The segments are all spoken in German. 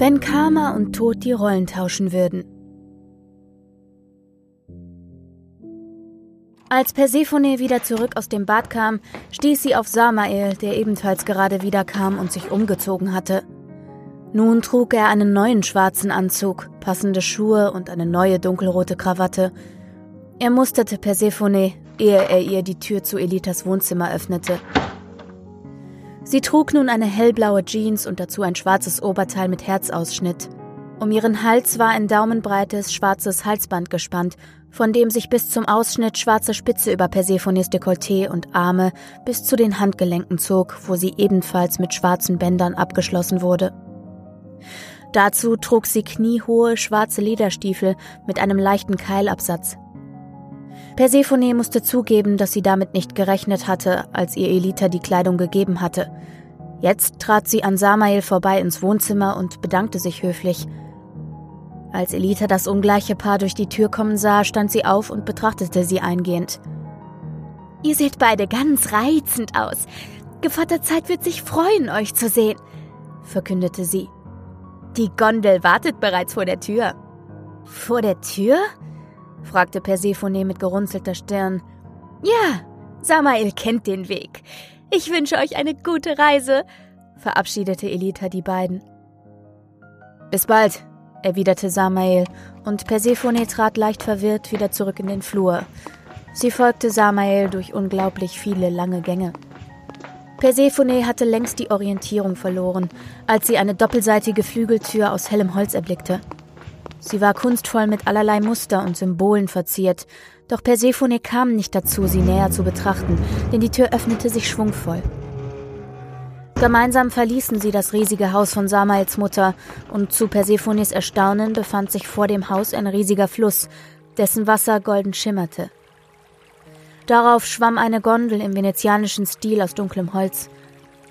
Wenn Karma und Tod die Rollen tauschen würden. Als Persephone wieder zurück aus dem Bad kam, stieß sie auf Samael, der ebenfalls gerade wiederkam und sich umgezogen hatte. Nun trug er einen neuen schwarzen Anzug, passende Schuhe und eine neue dunkelrote Krawatte. Er musterte Persephone, ehe er ihr die Tür zu Elitas Wohnzimmer öffnete. Sie trug nun eine hellblaue Jeans und dazu ein schwarzes Oberteil mit Herzausschnitt. Um ihren Hals war ein daumenbreites schwarzes Halsband gespannt, von dem sich bis zum Ausschnitt schwarze Spitze über Persephones Dekolleté und Arme bis zu den Handgelenken zog, wo sie ebenfalls mit schwarzen Bändern abgeschlossen wurde. Dazu trug sie kniehohe schwarze Lederstiefel mit einem leichten Keilabsatz. Persephone musste zugeben, dass sie damit nicht gerechnet hatte, als ihr Elita die Kleidung gegeben hatte. Jetzt trat sie an Samael vorbei ins Wohnzimmer und bedankte sich höflich. Als Elita das ungleiche Paar durch die Tür kommen sah, stand sie auf und betrachtete sie eingehend. Ihr seht beide ganz reizend aus. Gevatter Zeit wird sich freuen, euch zu sehen, verkündete sie. Die Gondel wartet bereits vor der Tür. Vor der Tür? Fragte Persephone mit gerunzelter Stirn. Ja, Samael kennt den Weg. Ich wünsche euch eine gute Reise, verabschiedete Elita die beiden. Bis bald, erwiderte Samael, und Persephone trat leicht verwirrt wieder zurück in den Flur. Sie folgte Samael durch unglaublich viele lange Gänge. Persephone hatte längst die Orientierung verloren, als sie eine doppelseitige Flügeltür aus hellem Holz erblickte. Sie war kunstvoll mit allerlei Muster und Symbolen verziert, doch Persephone kam nicht dazu, sie näher zu betrachten, denn die Tür öffnete sich schwungvoll. Gemeinsam verließen sie das riesige Haus von Samaels Mutter, und zu Persephones Erstaunen befand sich vor dem Haus ein riesiger Fluss, dessen Wasser golden schimmerte. Darauf schwamm eine Gondel im venezianischen Stil aus dunklem Holz.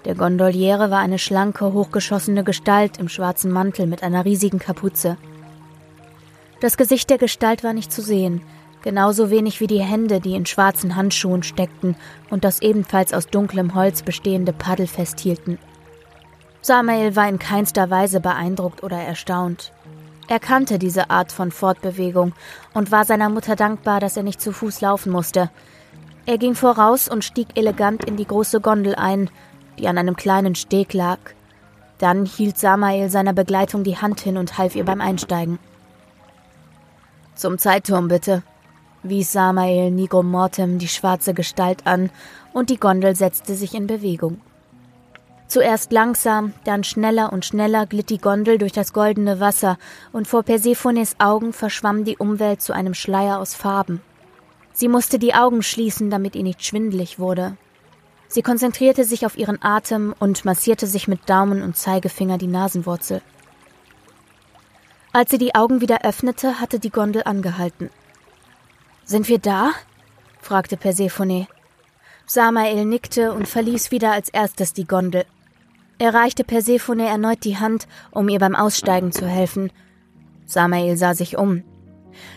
Der Gondoliere war eine schlanke, hochgeschossene Gestalt im schwarzen Mantel mit einer riesigen Kapuze. Das Gesicht der Gestalt war nicht zu sehen, genauso wenig wie die Hände, die in schwarzen Handschuhen steckten und das ebenfalls aus dunklem Holz bestehende Paddel festhielten. Samael war in keinster Weise beeindruckt oder erstaunt. Er kannte diese Art von Fortbewegung und war seiner Mutter dankbar, dass er nicht zu Fuß laufen musste, er ging voraus und stieg elegant in die große Gondel ein, die an einem kleinen Steg lag. Dann hielt Samael seiner Begleitung die Hand hin und half ihr beim Einsteigen. Zum Zeitturm bitte, wies Samael Nigro Mortem die schwarze Gestalt an, und die Gondel setzte sich in Bewegung. Zuerst langsam, dann schneller und schneller glitt die Gondel durch das goldene Wasser, und vor Persephones Augen verschwamm die Umwelt zu einem Schleier aus Farben. Sie musste die Augen schließen, damit ihr nicht schwindelig wurde. Sie konzentrierte sich auf ihren Atem und massierte sich mit Daumen und Zeigefinger die Nasenwurzel. Als sie die Augen wieder öffnete, hatte die Gondel angehalten. Sind wir da? fragte Persephone. Samael nickte und verließ wieder als erstes die Gondel. Er reichte Persephone erneut die Hand, um ihr beim Aussteigen zu helfen. Samael sah sich um.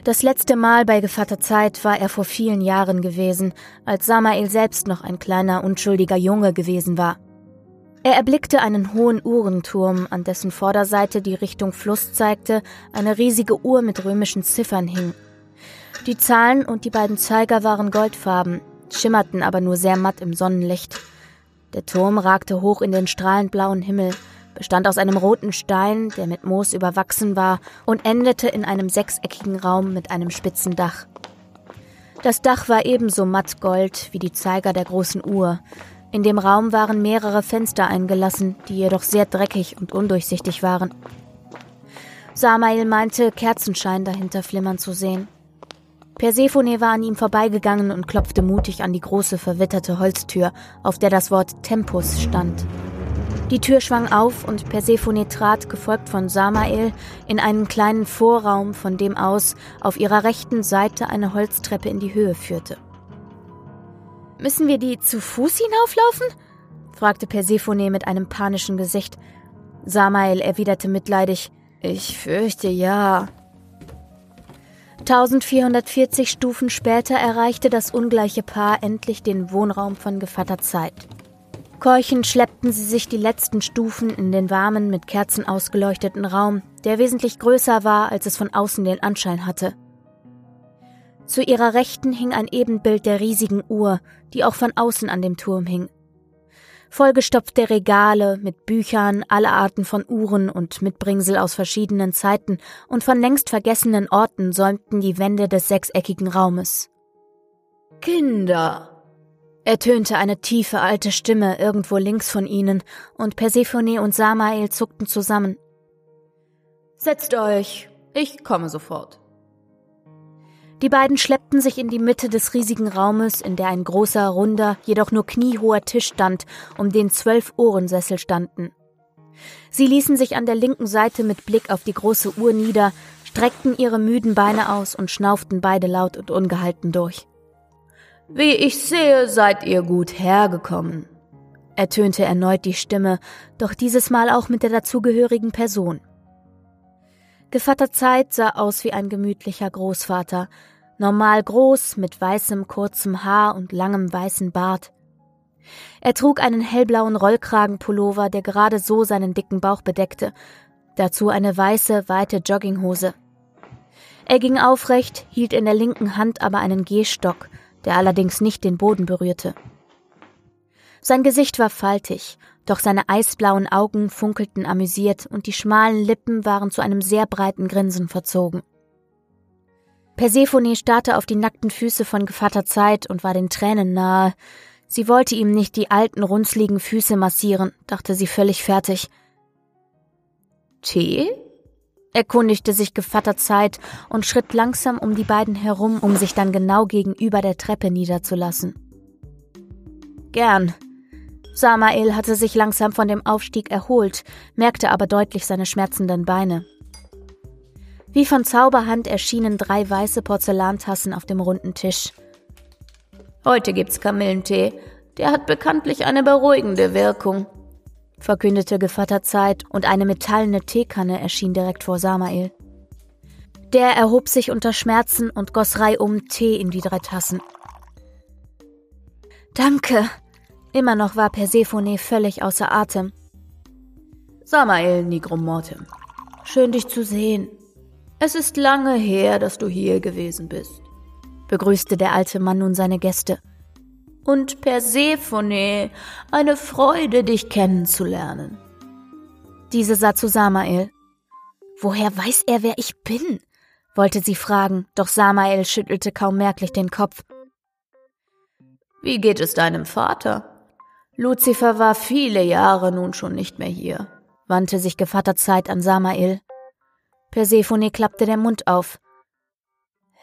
Das letzte Mal bei Gevatter Zeit war er vor vielen Jahren gewesen, als Samael selbst noch ein kleiner, unschuldiger Junge gewesen war. Er erblickte einen hohen Uhrenturm, an dessen Vorderseite die Richtung Fluss zeigte, eine riesige Uhr mit römischen Ziffern hing. Die Zahlen und die beiden Zeiger waren goldfarben, schimmerten aber nur sehr matt im Sonnenlicht. Der Turm ragte hoch in den strahlend blauen Himmel, bestand aus einem roten Stein, der mit Moos überwachsen war, und endete in einem sechseckigen Raum mit einem spitzen Dach. Das Dach war ebenso mattgold wie die Zeiger der großen Uhr. In dem Raum waren mehrere Fenster eingelassen, die jedoch sehr dreckig und undurchsichtig waren. Samael meinte, Kerzenschein dahinter flimmern zu sehen. Persephone war an ihm vorbeigegangen und klopfte mutig an die große verwitterte Holztür, auf der das Wort Tempus stand. Die Tür schwang auf und Persephone trat, gefolgt von Samael, in einen kleinen Vorraum, von dem aus auf ihrer rechten Seite eine Holztreppe in die Höhe führte. Müssen wir die zu Fuß hinauflaufen? fragte Persephone mit einem panischen Gesicht. Samael erwiderte mitleidig, ich fürchte ja. 1440 Stufen später erreichte das ungleiche Paar endlich den Wohnraum von Gevatter Zeit. Keuchend schleppten sie sich die letzten Stufen in den warmen, mit Kerzen ausgeleuchteten Raum, der wesentlich größer war, als es von außen den Anschein hatte. Zu ihrer Rechten hing ein Ebenbild der riesigen Uhr, die auch von außen an dem Turm hing. Vollgestopfte Regale mit Büchern, alle Arten von Uhren und Mitbringsel aus verschiedenen Zeiten und von längst vergessenen Orten säumten die Wände des sechseckigen Raumes. Kinder, ertönte eine tiefe alte Stimme irgendwo links von ihnen, und Persephone und Samael zuckten zusammen. Setzt euch, ich komme sofort. Die beiden schleppten sich in die Mitte des riesigen Raumes, in der ein großer, runder, jedoch nur kniehoher Tisch stand, um den zwölf Ohrensessel standen. Sie ließen sich an der linken Seite mit Blick auf die große Uhr nieder, streckten ihre müden Beine aus und schnauften beide laut und ungehalten durch. Wie ich sehe, seid ihr gut hergekommen, ertönte erneut die Stimme, doch dieses Mal auch mit der dazugehörigen Person. Gevatter Zeit sah aus wie ein gemütlicher Großvater, normal groß, mit weißem kurzem Haar und langem weißen Bart. Er trug einen hellblauen Rollkragenpullover, der gerade so seinen dicken Bauch bedeckte, dazu eine weiße, weite Jogginghose. Er ging aufrecht, hielt in der linken Hand aber einen Gehstock, der allerdings nicht den Boden berührte. Sein Gesicht war faltig, doch seine eisblauen Augen funkelten amüsiert und die schmalen Lippen waren zu einem sehr breiten Grinsen verzogen. Persephone starrte auf die nackten Füße von Gevatter Zeit und war den Tränen nahe. Sie wollte ihm nicht die alten, runzligen Füße massieren, dachte sie völlig fertig. Tee? erkundigte sich Gevatter Zeit und schritt langsam um die beiden herum, um sich dann genau gegenüber der Treppe niederzulassen. Gern. Samael hatte sich langsam von dem Aufstieg erholt, merkte aber deutlich seine schmerzenden Beine. Wie von Zauberhand erschienen drei weiße Porzellantassen auf dem runden Tisch. Heute gibt's Kamillentee. Der hat bekanntlich eine beruhigende Wirkung, verkündete Gevatter Zeit, und eine metallene Teekanne erschien direkt vor Samael. Der erhob sich unter Schmerzen und goss reihum Tee in die drei Tassen. Danke. Immer noch war Persephone völlig außer Atem. Samael Nigrum Mortem. Schön dich zu sehen. Es ist lange her, dass du hier gewesen bist, begrüßte der alte Mann nun seine Gäste und Persephone, eine Freude, dich kennenzulernen. Diese sah zu Samael. Woher weiß er, wer ich bin? wollte sie fragen, doch Samael schüttelte kaum merklich den Kopf. Wie geht es deinem Vater? Luzifer war viele Jahre nun schon nicht mehr hier, wandte sich Gevatter Zeit an Samael. Persephone klappte der Mund auf.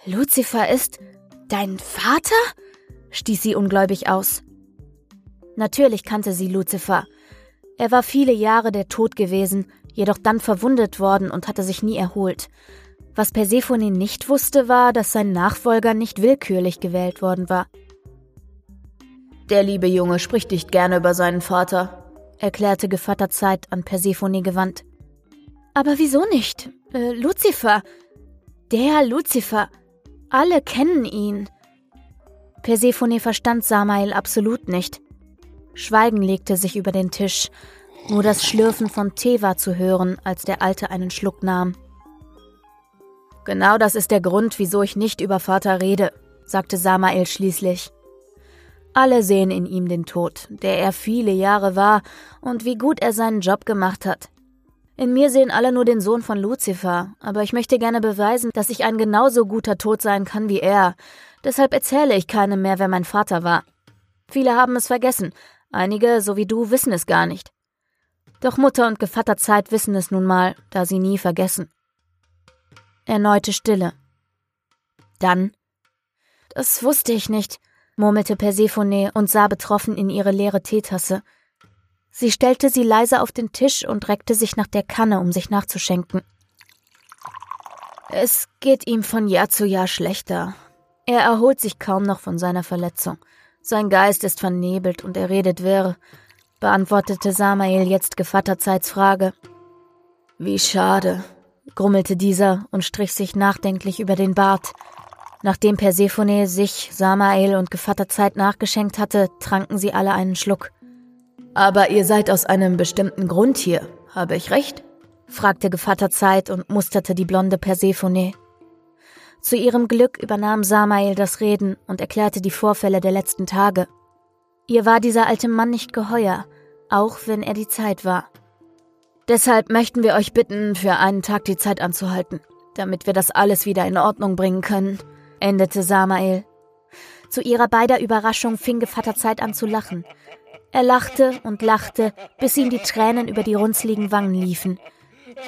Luzifer ist dein Vater? stieß sie ungläubig aus. Natürlich kannte sie Luzifer. Er war viele Jahre der Tod gewesen, jedoch dann verwundet worden und hatte sich nie erholt. Was Persephone nicht wusste, war, dass sein Nachfolger nicht willkürlich gewählt worden war. Der liebe Junge spricht nicht gerne über seinen Vater, erklärte Gevatter Zeit an Persephone gewandt. Aber wieso nicht? Äh, Luzifer. Der Luzifer. Alle kennen ihn. Persephone verstand Samael absolut nicht. Schweigen legte sich über den Tisch. Nur das Schlürfen von Tee war zu hören, als der Alte einen Schluck nahm. Genau das ist der Grund, wieso ich nicht über Vater rede, sagte Samael schließlich. Alle sehen in ihm den Tod, der er viele Jahre war, und wie gut er seinen Job gemacht hat. In mir sehen alle nur den Sohn von Luzifer, aber ich möchte gerne beweisen, dass ich ein genauso guter Tod sein kann wie er, Deshalb erzähle ich keinem mehr, wer mein Vater war. Viele haben es vergessen, einige, so wie du, wissen es gar nicht. Doch Mutter und Gevatter Zeit wissen es nun mal, da sie nie vergessen. Erneute Stille. Dann Das wusste ich nicht, murmelte Persephone und sah betroffen in ihre leere Teetasse. Sie stellte sie leise auf den Tisch und reckte sich nach der Kanne, um sich nachzuschenken. Es geht ihm von Jahr zu Jahr schlechter, er erholt sich kaum noch von seiner Verletzung. Sein Geist ist vernebelt und er redet wirr, beantwortete Samael jetzt Gevatterzeits Frage. Wie schade, grummelte dieser und strich sich nachdenklich über den Bart. Nachdem Persephone sich, Samael und Gevatterzeit nachgeschenkt hatte, tranken sie alle einen Schluck. Aber ihr seid aus einem bestimmten Grund hier, habe ich recht? fragte Gevatter Zeit und musterte die blonde Persephone. Zu ihrem Glück übernahm Samael das Reden und erklärte die Vorfälle der letzten Tage. Ihr war dieser alte Mann nicht geheuer, auch wenn er die Zeit war. Deshalb möchten wir euch bitten, für einen Tag die Zeit anzuhalten, damit wir das alles wieder in Ordnung bringen können, endete Samael. Zu ihrer beider Überraschung fing Gevatter Zeit an zu lachen. Er lachte und lachte, bis ihm die Tränen über die runzligen Wangen liefen.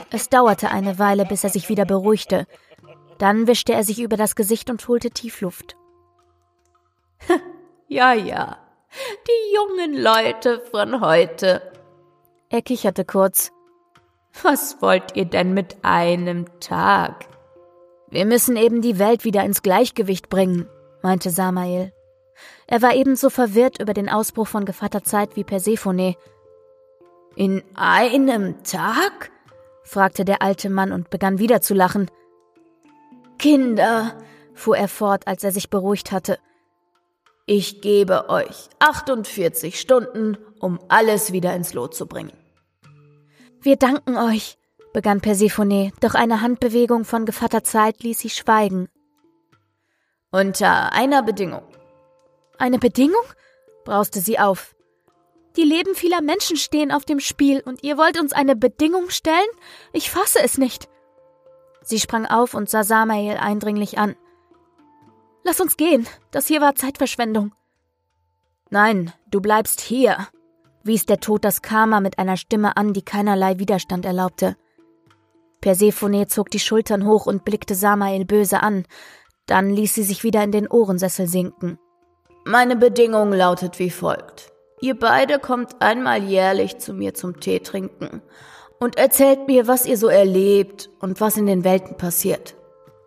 Es dauerte eine Weile, bis er sich wieder beruhigte. Dann wischte er sich über das Gesicht und holte tief Luft. ja, ja, die jungen Leute von heute. Er kicherte kurz. Was wollt ihr denn mit einem Tag? Wir müssen eben die Welt wieder ins Gleichgewicht bringen, meinte Samael. Er war ebenso verwirrt über den Ausbruch von Gevatter Zeit wie Persephone. In einem Tag? fragte der alte Mann und begann wieder zu lachen. Kinder, fuhr er fort, als er sich beruhigt hatte, ich gebe euch 48 Stunden, um alles wieder ins Lot zu bringen. Wir danken euch, begann Persephone, doch eine Handbewegung von Gevatter Zeit ließ sie schweigen. Unter einer Bedingung. Eine Bedingung? brauste sie auf. Die Leben vieler Menschen stehen auf dem Spiel und ihr wollt uns eine Bedingung stellen? Ich fasse es nicht. Sie sprang auf und sah Samael eindringlich an. Lass uns gehen. Das hier war Zeitverschwendung. Nein, du bleibst hier, wies der Tod das Karma mit einer Stimme an, die keinerlei Widerstand erlaubte. Persephone zog die Schultern hoch und blickte Samael böse an. Dann ließ sie sich wieder in den Ohrensessel sinken. Meine Bedingung lautet wie folgt. Ihr beide kommt einmal jährlich zu mir zum Tee trinken und erzählt mir, was ihr so erlebt und was in den Welten passiert,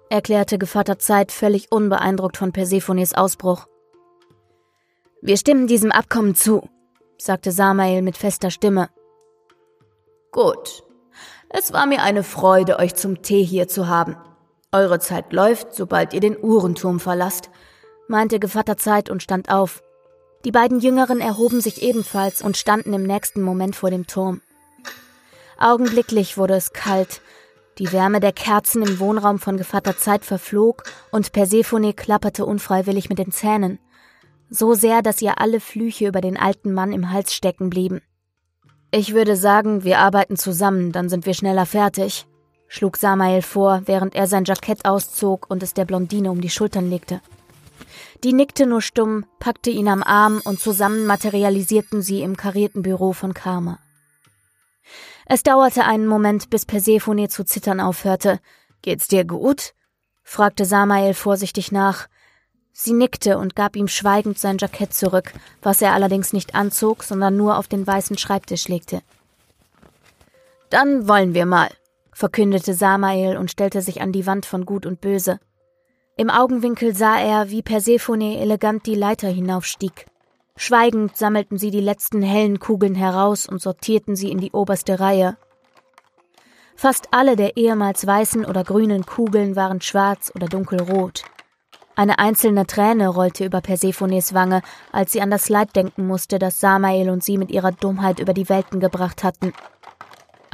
erklärte Gevatter Zeit völlig unbeeindruckt von Persephones Ausbruch. Wir stimmen diesem Abkommen zu, sagte Samael mit fester Stimme. Gut. Es war mir eine Freude, euch zum Tee hier zu haben. Eure Zeit läuft, sobald ihr den Uhrenturm verlasst, meinte Gevatter Zeit und stand auf. Die beiden Jüngeren erhoben sich ebenfalls und standen im nächsten Moment vor dem Turm. Augenblicklich wurde es kalt. Die Wärme der Kerzen im Wohnraum von Gevatter Zeit verflog und Persephone klapperte unfreiwillig mit den Zähnen. So sehr, dass ihr alle Flüche über den alten Mann im Hals stecken blieben. Ich würde sagen, wir arbeiten zusammen, dann sind wir schneller fertig, schlug Samael vor, während er sein Jackett auszog und es der Blondine um die Schultern legte. Die nickte nur stumm, packte ihn am Arm und zusammen materialisierten sie im karierten Büro von Karma. Es dauerte einen Moment, bis Persephone zu zittern aufhörte. Geht's dir gut? fragte Samael vorsichtig nach. Sie nickte und gab ihm schweigend sein Jackett zurück, was er allerdings nicht anzog, sondern nur auf den weißen Schreibtisch legte. Dann wollen wir mal, verkündete Samael und stellte sich an die Wand von Gut und Böse. Im Augenwinkel sah er, wie Persephone elegant die Leiter hinaufstieg. Schweigend sammelten sie die letzten hellen Kugeln heraus und sortierten sie in die oberste Reihe. Fast alle der ehemals weißen oder grünen Kugeln waren schwarz oder dunkelrot. Eine einzelne Träne rollte über Persephones Wange, als sie an das Leid denken musste, das Samael und sie mit ihrer Dummheit über die Welten gebracht hatten.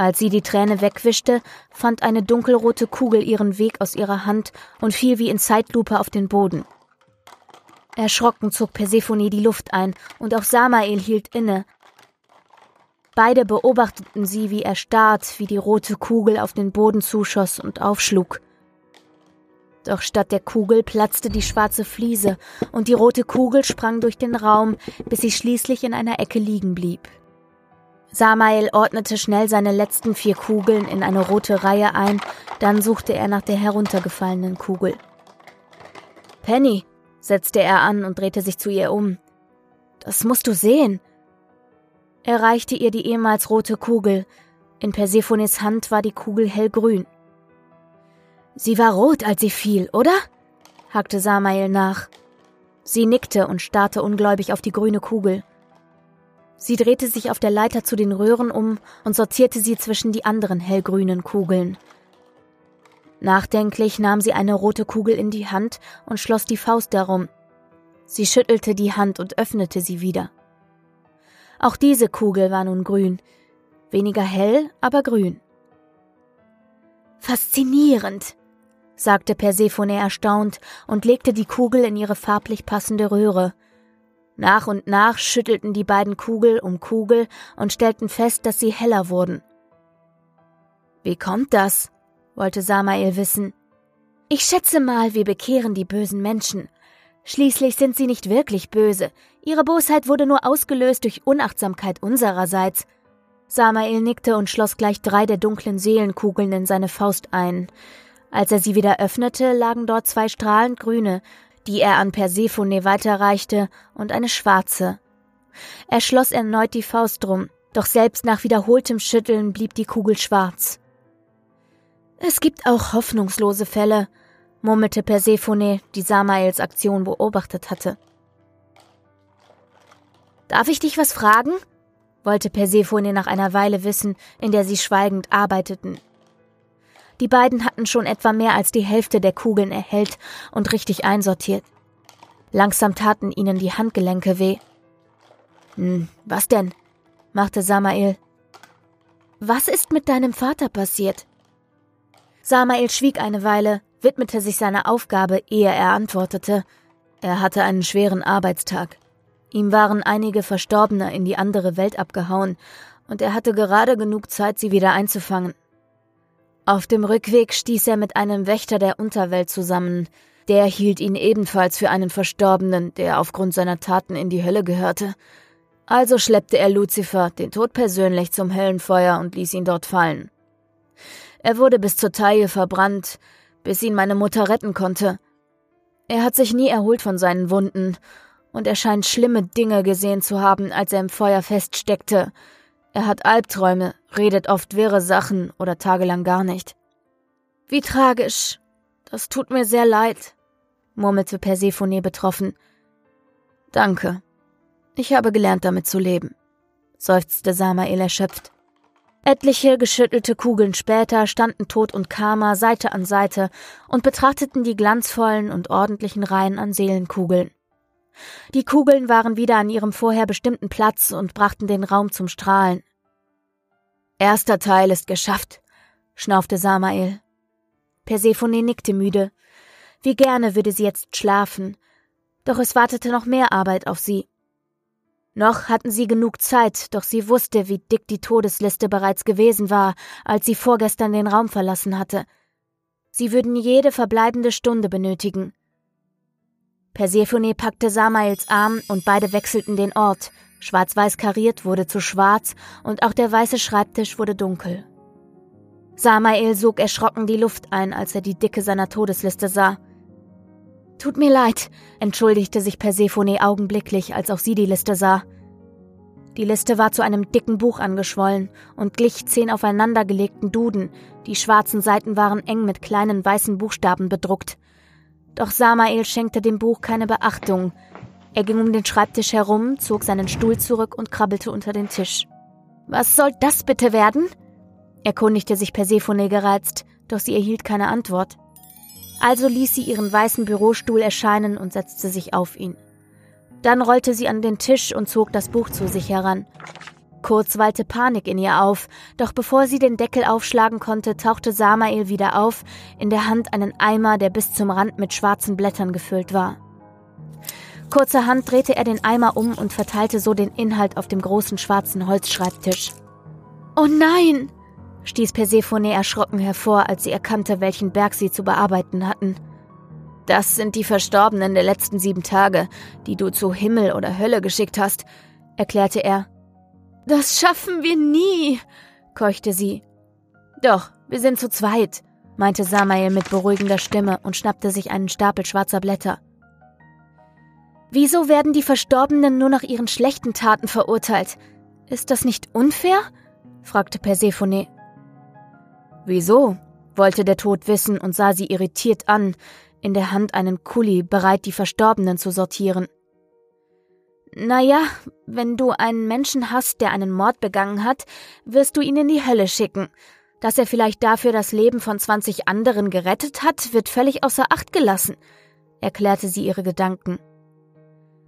Als sie die Träne wegwischte, fand eine dunkelrote Kugel ihren Weg aus ihrer Hand und fiel wie in Zeitlupe auf den Boden. Erschrocken zog Persephone die Luft ein, und auch Samael hielt inne. Beide beobachteten sie wie erstarrt, wie die rote Kugel auf den Boden zuschoss und aufschlug. Doch statt der Kugel platzte die schwarze Fliese, und die rote Kugel sprang durch den Raum, bis sie schließlich in einer Ecke liegen blieb. Samael ordnete schnell seine letzten vier Kugeln in eine rote Reihe ein, dann suchte er nach der heruntergefallenen Kugel. Penny, setzte er an und drehte sich zu ihr um. Das musst du sehen. Er reichte ihr die ehemals rote Kugel. In Persephones Hand war die Kugel hellgrün. Sie war rot, als sie fiel, oder? hakte Samael nach. Sie nickte und starrte ungläubig auf die grüne Kugel. Sie drehte sich auf der Leiter zu den Röhren um und sortierte sie zwischen die anderen hellgrünen Kugeln. Nachdenklich nahm sie eine rote Kugel in die Hand und schloss die Faust darum. Sie schüttelte die Hand und öffnete sie wieder. Auch diese Kugel war nun grün. Weniger hell, aber grün. Faszinierend, sagte Persephone erstaunt und legte die Kugel in ihre farblich passende Röhre. Nach und nach schüttelten die beiden Kugel um Kugel und stellten fest, dass sie heller wurden. Wie kommt das? wollte Samael wissen. Ich schätze mal, wir bekehren die bösen Menschen. Schließlich sind sie nicht wirklich böse. Ihre Bosheit wurde nur ausgelöst durch Unachtsamkeit unsererseits. Samael nickte und schloss gleich drei der dunklen Seelenkugeln in seine Faust ein. Als er sie wieder öffnete, lagen dort zwei strahlend grüne, die er an Persephone weiterreichte, und eine schwarze. Er schloss erneut die Faust drum, doch selbst nach wiederholtem Schütteln blieb die Kugel schwarz. Es gibt auch hoffnungslose Fälle, murmelte Persephone, die Samaels Aktion beobachtet hatte. Darf ich dich was fragen? wollte Persephone nach einer Weile wissen, in der sie schweigend arbeiteten. Die beiden hatten schon etwa mehr als die Hälfte der Kugeln erhellt und richtig einsortiert. Langsam taten ihnen die Handgelenke weh. Hm, was denn? machte Samael. Was ist mit deinem Vater passiert? Samael schwieg eine Weile, widmete sich seiner Aufgabe, ehe er antwortete. Er hatte einen schweren Arbeitstag. Ihm waren einige Verstorbene in die andere Welt abgehauen, und er hatte gerade genug Zeit, sie wieder einzufangen. Auf dem Rückweg stieß er mit einem Wächter der Unterwelt zusammen. Der hielt ihn ebenfalls für einen Verstorbenen, der aufgrund seiner Taten in die Hölle gehörte. Also schleppte er Luzifer, den Tod persönlich, zum Höllenfeuer und ließ ihn dort fallen. Er wurde bis zur Taille verbrannt, bis ihn meine Mutter retten konnte. Er hat sich nie erholt von seinen Wunden, und er scheint schlimme Dinge gesehen zu haben, als er im Feuer feststeckte, er hat Albträume, redet oft wirre Sachen oder tagelang gar nicht. Wie tragisch. Das tut mir sehr leid, murmelte Persephone betroffen. Danke. Ich habe gelernt, damit zu leben, seufzte Samael erschöpft. Etliche geschüttelte Kugeln später standen Tod und Karma Seite an Seite und betrachteten die glanzvollen und ordentlichen Reihen an Seelenkugeln. Die Kugeln waren wieder an ihrem vorher bestimmten Platz und brachten den Raum zum Strahlen. Erster Teil ist geschafft, schnaufte Samael. Persephone nickte müde. Wie gerne würde sie jetzt schlafen, doch es wartete noch mehr Arbeit auf sie. Noch hatten sie genug Zeit, doch sie wusste, wie dick die Todesliste bereits gewesen war, als sie vorgestern den Raum verlassen hatte. Sie würden jede verbleibende Stunde benötigen. Persephone packte Samaels Arm und beide wechselten den Ort. Schwarz-weiß kariert wurde zu schwarz und auch der weiße Schreibtisch wurde dunkel. Samael sog erschrocken die Luft ein, als er die Dicke seiner Todesliste sah. Tut mir leid, entschuldigte sich Persephone augenblicklich, als auch sie die Liste sah. Die Liste war zu einem dicken Buch angeschwollen und glich zehn aufeinandergelegten Duden. Die schwarzen Seiten waren eng mit kleinen weißen Buchstaben bedruckt. Doch Samael schenkte dem Buch keine Beachtung. Er ging um den Schreibtisch herum, zog seinen Stuhl zurück und krabbelte unter den Tisch. Was soll das bitte werden? erkundigte sich Persephone gereizt, doch sie erhielt keine Antwort. Also ließ sie ihren weißen Bürostuhl erscheinen und setzte sich auf ihn. Dann rollte sie an den Tisch und zog das Buch zu sich heran. Kurz wallte Panik in ihr auf, doch bevor sie den Deckel aufschlagen konnte, tauchte Samael wieder auf, in der Hand einen Eimer, der bis zum Rand mit schwarzen Blättern gefüllt war. Kurzerhand drehte er den Eimer um und verteilte so den Inhalt auf dem großen schwarzen Holzschreibtisch. Oh nein! stieß Persephone erschrocken hervor, als sie erkannte, welchen Berg sie zu bearbeiten hatten. Das sind die Verstorbenen der letzten sieben Tage, die du zu Himmel oder Hölle geschickt hast, erklärte er das schaffen wir nie, keuchte sie. Doch, wir sind zu zweit, meinte Samael mit beruhigender Stimme und schnappte sich einen Stapel schwarzer Blätter. Wieso werden die Verstorbenen nur nach ihren schlechten Taten verurteilt? Ist das nicht unfair? fragte Persephone. Wieso? wollte der Tod wissen und sah sie irritiert an, in der Hand einen Kuli, bereit, die Verstorbenen zu sortieren. Naja, wenn du einen Menschen hast, der einen Mord begangen hat, wirst du ihn in die Hölle schicken. Dass er vielleicht dafür das Leben von 20 anderen gerettet hat, wird völlig außer Acht gelassen, erklärte sie ihre Gedanken.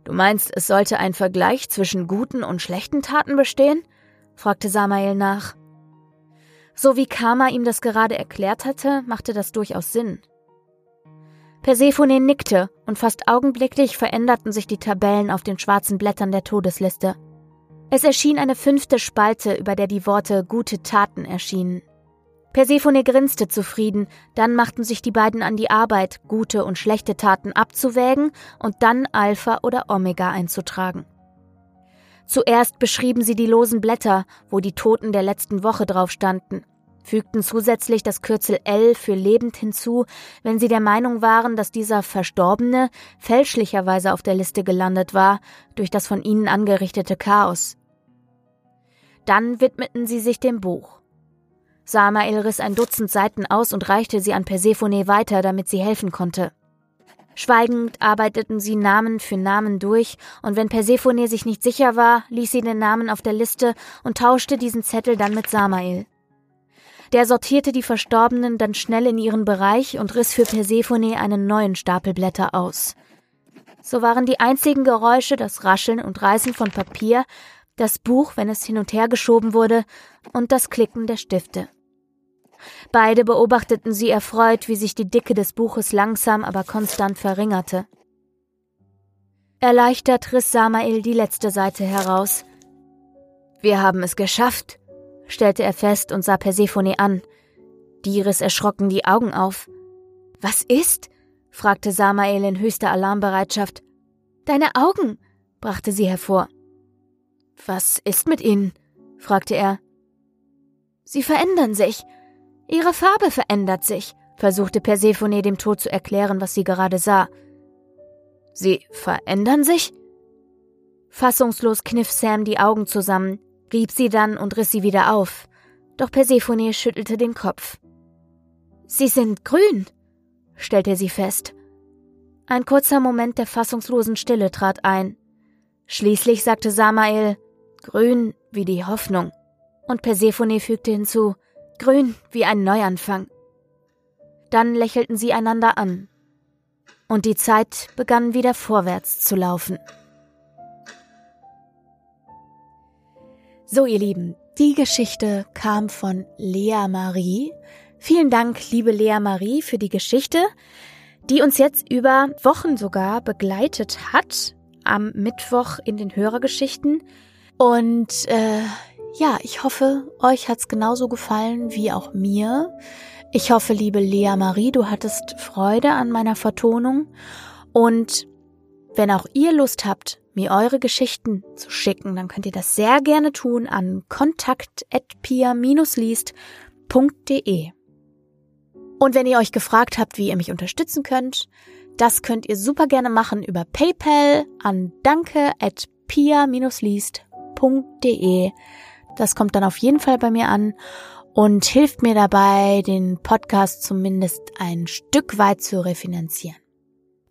Du meinst, es sollte ein Vergleich zwischen guten und schlechten Taten bestehen? fragte Samael nach. So wie Karma ihm das gerade erklärt hatte, machte das durchaus Sinn. Persephone nickte und fast augenblicklich veränderten sich die Tabellen auf den schwarzen Blättern der Todesliste. Es erschien eine fünfte Spalte, über der die Worte gute Taten erschienen. Persephone grinste zufrieden, dann machten sich die beiden an die Arbeit, gute und schlechte Taten abzuwägen und dann Alpha oder Omega einzutragen. Zuerst beschrieben sie die losen Blätter, wo die Toten der letzten Woche drauf standen, fügten zusätzlich das Kürzel L für lebend hinzu, wenn sie der Meinung waren, dass dieser Verstorbene fälschlicherweise auf der Liste gelandet war durch das von ihnen angerichtete Chaos. Dann widmeten sie sich dem Buch. Samael riss ein Dutzend Seiten aus und reichte sie an Persephone weiter, damit sie helfen konnte. Schweigend arbeiteten sie Namen für Namen durch, und wenn Persephone sich nicht sicher war, ließ sie den Namen auf der Liste und tauschte diesen Zettel dann mit Samael. Der sortierte die Verstorbenen dann schnell in ihren Bereich und riss für Persephone einen neuen Stapel Blätter aus. So waren die einzigen Geräusche das Rascheln und Reißen von Papier, das Buch, wenn es hin und her geschoben wurde, und das Klicken der Stifte. Beide beobachteten sie erfreut, wie sich die Dicke des Buches langsam, aber konstant verringerte. Erleichtert riss Samael die letzte Seite heraus. Wir haben es geschafft, stellte er fest und sah Persephone an. Die riss erschrocken die Augen auf. Was ist? fragte Samael in höchster Alarmbereitschaft. Deine Augen, brachte sie hervor. Was ist mit ihnen? fragte er. Sie verändern sich. Ihre Farbe verändert sich, versuchte Persephone dem Tod zu erklären, was sie gerade sah. Sie verändern sich? Fassungslos kniff Sam die Augen zusammen, rieb sie dann und riss sie wieder auf. Doch Persephone schüttelte den Kopf. Sie sind grün, stellte sie fest. Ein kurzer Moment der fassungslosen Stille trat ein. Schließlich sagte Samael, grün wie die Hoffnung. Und Persephone fügte hinzu, grün wie ein Neuanfang. Dann lächelten sie einander an. Und die Zeit begann wieder vorwärts zu laufen. So, ihr Lieben, die Geschichte kam von Lea Marie. Vielen Dank, liebe Lea Marie, für die Geschichte, die uns jetzt über Wochen sogar begleitet hat, am Mittwoch in den Hörergeschichten. Und äh, ja, ich hoffe, euch hat's genauso gefallen wie auch mir. Ich hoffe, liebe Lea Marie, du hattest Freude an meiner Vertonung. Und wenn auch ihr Lust habt, mir eure Geschichten zu schicken, dann könnt ihr das sehr gerne tun an kontakt@pia-liest.de. Und wenn ihr euch gefragt habt, wie ihr mich unterstützen könnt, das könnt ihr super gerne machen über PayPal an danke@pia-liest.de. Das kommt dann auf jeden Fall bei mir an und hilft mir dabei, den Podcast zumindest ein Stück weit zu refinanzieren.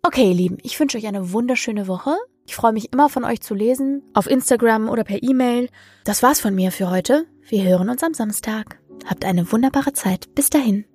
Okay, ihr Lieben, ich wünsche euch eine wunderschöne Woche. Ich freue mich immer von euch zu lesen, auf Instagram oder per E-Mail. Das war's von mir für heute. Wir hören uns am Samstag. Habt eine wunderbare Zeit. Bis dahin.